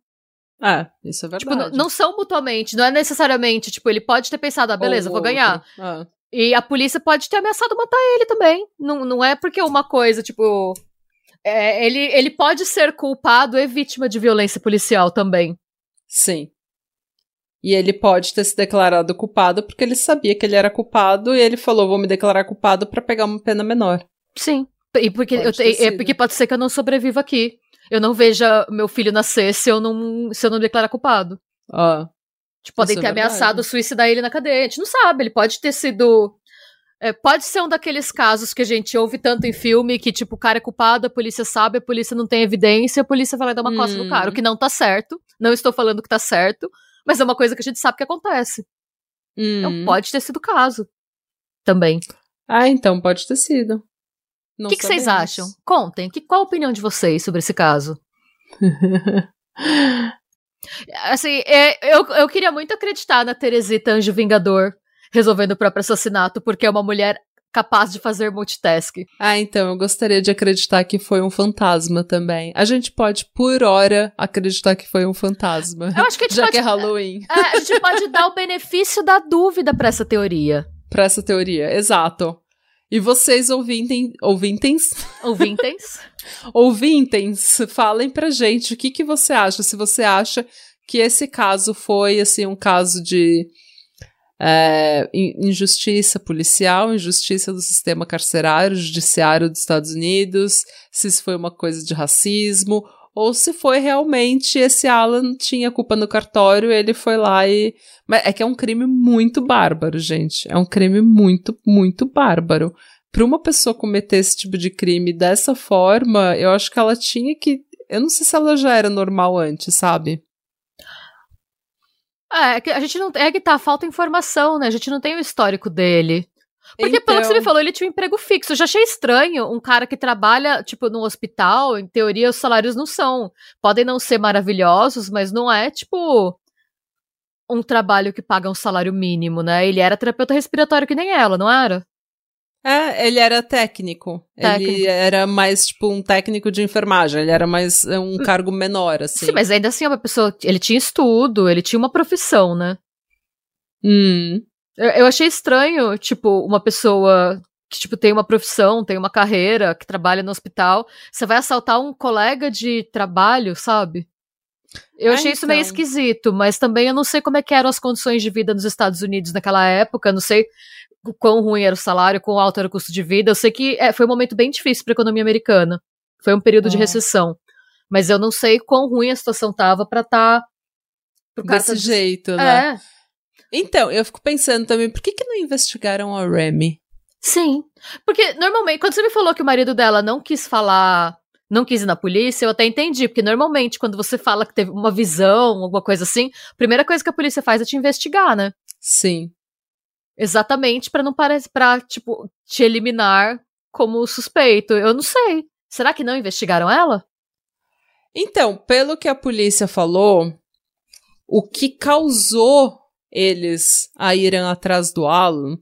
É, isso é Tipo, verdade. não, não são mutuamente, não é necessariamente, tipo, ele pode ter pensado, ah, beleza, Ou vou outro. ganhar. É. E a polícia pode ter ameaçado matar ele também. Não, não é porque uma coisa, tipo. é, ele, ele pode ser culpado e vítima de violência policial também. Sim. E ele pode ter se declarado culpado porque ele sabia que ele era culpado e ele falou: vou me declarar culpado pra pegar uma pena menor. Sim. E porque, Pode eu, é porque pode ser que eu não sobreviva aqui. Eu não veja meu filho nascer se eu não, se eu não me declarar culpado. Ó. Tipo, podem é ter verdade. ameaçado suicidar ele na cadeia. A gente não sabe, ele pode ter sido. é, pode ser um daqueles casos que a gente ouve tanto em filme que, tipo, o cara é culpado, a polícia sabe, a polícia não tem evidência, a polícia vai lá dá uma costa no Hum. cara, o que não tá certo. Não estou falando que tá certo, mas é uma coisa que a gente sabe que acontece. Então Hum. pode ter sido o caso. Também. Ah, então pode ter sido. O que, que vocês acham? Contem. Que, qual a opinião de vocês sobre esse caso? Assim, é, eu, eu queria muito acreditar na Teresita Anjo Vingador resolvendo o próprio assassinato, porque é uma mulher capaz de fazer multitask. ah, então eu gostaria de acreditar que foi um fantasma também. A gente pode, por hora, acreditar que foi um fantasma. Eu acho que a gente Já pode, que é Halloween. é, a gente pode dar o benefício da dúvida pra essa teoria. Pra essa teoria, exato. E vocês ouvintem, ouvintes, Ouvintes? ouvintes, falem pra gente o que, que você acha. Se você acha que esse caso foi, assim, um caso de é, in- injustiça policial, injustiça do sistema carcerário, judiciário dos Estados Unidos, se isso foi uma coisa de racismo, ou se foi realmente esse Alan tinha culpa no cartório, ele foi lá e. Mas é que é um crime muito bárbaro, gente. É um crime muito, muito bárbaro. Para uma pessoa cometer esse tipo de crime dessa forma, eu acho que ela tinha que. Eu não sei se ela já era normal antes, sabe? É, é a gente não. É que tá, falta informação, né? A gente não tem o histórico dele. Porque, pelo que você me Então- falou, ele tinha um emprego fixo. Eu já achei estranho um cara que trabalha, tipo, no hospital, em teoria, os salários não são. Podem não ser maravilhosos, mas não é, tipo, um trabalho que paga um salário mínimo, né? Ele era terapeuta respiratório que nem ela, não era? É, ele era técnico. Técnico. Ele era mais, tipo, um técnico de enfermagem. Ele era mais é, um cargo menor, assim. Sim, mas ainda assim é uma pessoa. Ele tinha estudo, ele tinha uma profissão, né? Hum, Eu, eu achei estranho, tipo, uma pessoa que, tipo, tem uma profissão, tem uma carreira, que trabalha no hospital. Você vai assaltar um colega de trabalho, sabe? Eu É, achei isso meio então. esquisito, mas também eu não sei como é que eram as condições de vida nos Estados Unidos naquela época, não sei o quão ruim era o salário, quão alto era o custo de vida. Eu sei que é, foi um momento bem difícil para a economia americana. Foi um período de É. recessão. Mas eu não sei quão ruim a situação tava pra tá. Pro cara desse tá- jeito, né? É, Então, eu fico pensando também, por que que não investigaram a Remy? Sim. Porque normalmente, quando você me falou que o marido dela não quis falar, não quis ir na polícia, eu até entendi. Porque normalmente, quando você fala que teve uma visão, alguma coisa assim, a primeira coisa que a polícia faz é te investigar, né? Sim. Exatamente pra não parecer, pra, tipo, te eliminar como suspeito. Eu não sei. Será que não investigaram ela? Então, pelo que a polícia falou, o que causou eles a irem atrás do Alan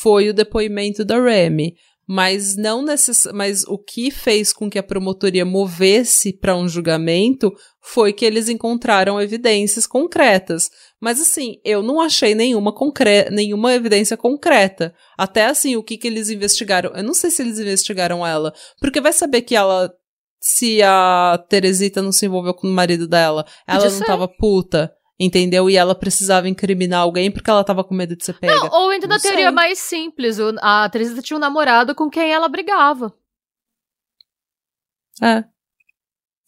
foi o depoimento da Remy. Mas não necess... mas o que fez com que a promotoria movesse para um julgamento foi que eles encontraram evidências concretas. Mas assim, eu não achei nenhuma, concre... nenhuma evidência concreta. Até assim, o que, que eles investigaram. Eu não sei se eles investigaram ela. Porque vai saber que ela se a Teresita não se envolveu com o marido dela, ela Podia não ser. tava puta, entendeu? E ela precisava incriminar alguém porque ela tava com medo de ser pega. Não, ou ainda na Não teoria sei. mais simples. A Teresita tinha um namorado com quem ela brigava. É.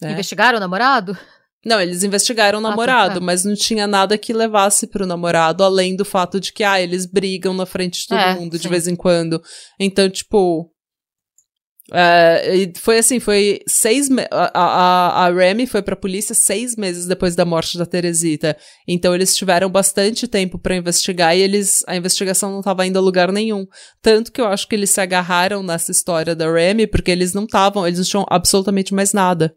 É. Investigaram o namorado? Não, eles investigaram o tá, namorado, é. mas não tinha nada que levasse pro namorado, além do fato de que, ah, eles brigam na frente de todo É, mundo de sim. vez em quando. Então, tipo. É, e foi assim, foi seis a, a, a Remy foi pra polícia seis meses depois da morte da Teresita. Então eles tiveram bastante tempo pra investigar e eles a investigação não tava indo a lugar nenhum. Tanto que eu acho que eles se agarraram nessa história da Remy porque eles não estavam, eles não tinham absolutamente mais nada.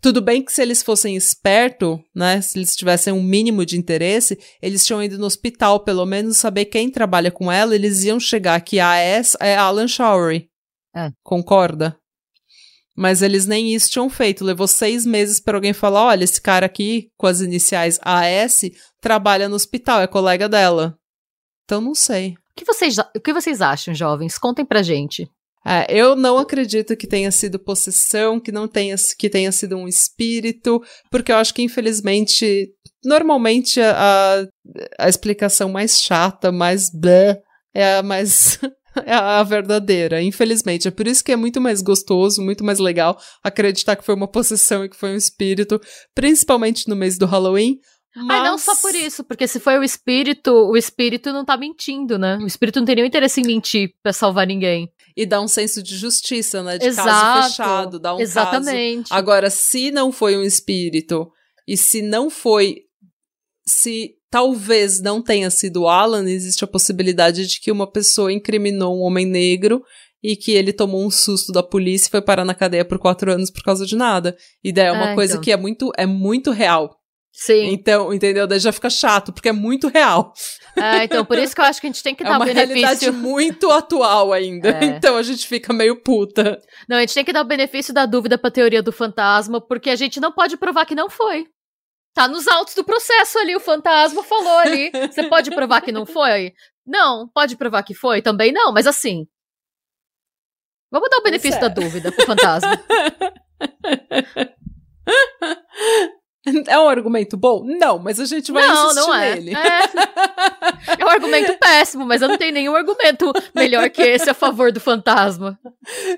Tudo bem que se eles fossem esperto, né, se eles tivessem um mínimo de interesse, eles tinham ido no hospital, pelo menos saber quem trabalha com ela, eles iam chegar que a S é Alan Showery. É. Concorda? Mas eles nem isso tinham feito. Levou seis meses para alguém falar: olha, esse cara aqui, com as iniciais AS, trabalha no hospital, é colega dela. Então não sei. O que vocês, o que vocês acham, jovens? Contem pra gente. É, eu não acredito que tenha sido possessão, que não tenha, que tenha sido um espírito, porque eu acho que, infelizmente, normalmente a, a explicação mais chata, mais blé, é a mais. é a verdadeira, infelizmente. É por isso que é muito mais gostoso, muito mais legal acreditar que foi uma possessão e que foi um espírito, principalmente no mês do Halloween. Mas... Ah, não só por isso, porque se foi o espírito, o espírito não tá mentindo, né? O espírito não tem nenhum interesse em mentir pra salvar ninguém. E dá um senso de justiça, né? De Exato, caso fechado, dá um exatamente. Caso. Agora, se não foi um espírito, e se não foi. Se talvez não tenha sido Alan, existe a possibilidade de que uma pessoa incriminou um homem negro e que ele tomou um susto da polícia e foi parar na cadeia por quatro anos por causa de nada. E daí é uma ah, coisa então. que é muito, é muito real. Sim. Então, entendeu? Daí já fica chato, porque é muito real. Ah, então por isso que eu acho que a gente tem que é dar o benefício. É uma realidade muito atual ainda. É. Então a gente fica meio puta. Não, a gente tem que dar o benefício da dúvida pra teoria do fantasma, porque a gente não pode provar que não foi. Tá nos autos do processo ali, o fantasma falou ali. Você pode provar que não foi? Não. Pode provar que foi? Também não, mas assim. Vamos dar o benefício da dúvida pro fantasma. É um argumento bom? Não, mas a gente vai não, insistir não é. nele. É. é um argumento péssimo, mas eu não tenho nenhum argumento melhor que esse a favor do fantasma.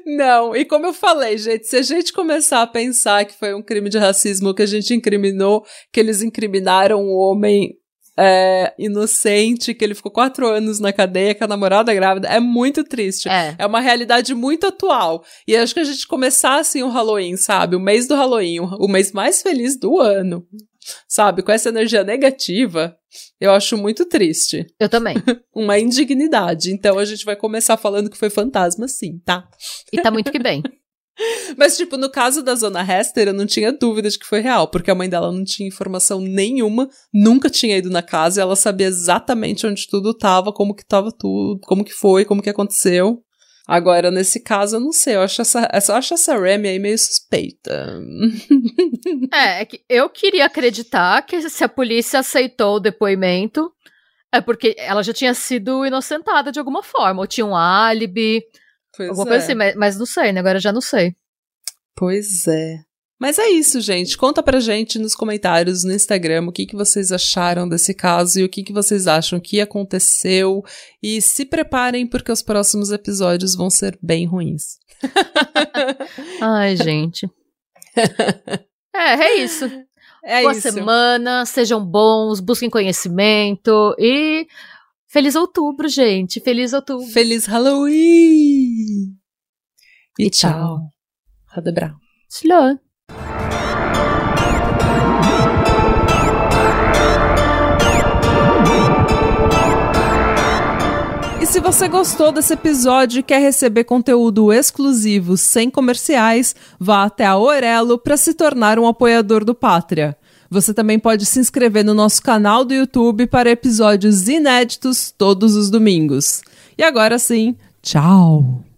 Não, e como eu falei, gente, se a gente começar a pensar que foi um crime de racismo que a gente incriminou, que eles incriminaram o homem é, inocente, que ele ficou quatro anos na cadeia com a namorada grávida. É muito triste. É. é uma realidade muito atual. E acho que a gente começar assim o Halloween, sabe? O mês do Halloween, o mês mais feliz do ano. Sabe, com essa energia negativa, eu acho muito triste. Eu também. uma indignidade. Então a gente vai começar falando que foi fantasma, sim, tá? E tá muito que bem. Mas, tipo, no caso da Zona Hester, eu não tinha dúvida de que foi real, porque a mãe dela não tinha informação nenhuma, nunca tinha ido na casa, e ela sabia exatamente onde tudo tava, como que tava tudo, como que foi, como que aconteceu. Agora, nesse caso, eu não sei, eu acho essa, eu acho essa Remy aí meio suspeita. é, é eu queria acreditar que se a polícia aceitou o depoimento, é porque ela já tinha sido inocentada de alguma forma, ou tinha um álibi, Pois Alguma é. coisa assim, mas, mas não sei, né? Agora eu já não sei. Pois é. Mas é isso, gente. Conta pra gente nos comentários no Instagram o que, que vocês acharam desse caso e o que, que vocês acham que aconteceu. E se preparem, porque os próximos episódios vão ser bem ruins. Ai, gente. É, é isso. É Boa isso. semana, sejam bons, busquem conhecimento e Feliz outubro, gente. Feliz outubro. Feliz Halloween! E, e tchau. tchau. Bra. Slå. E se você gostou desse episódio e quer receber conteúdo exclusivo sem comerciais, vá até a Orelo para se tornar um apoiador do Pátria. Você também pode se inscrever no nosso canal do YouTube para episódios inéditos todos os domingos. E agora sim, tchau!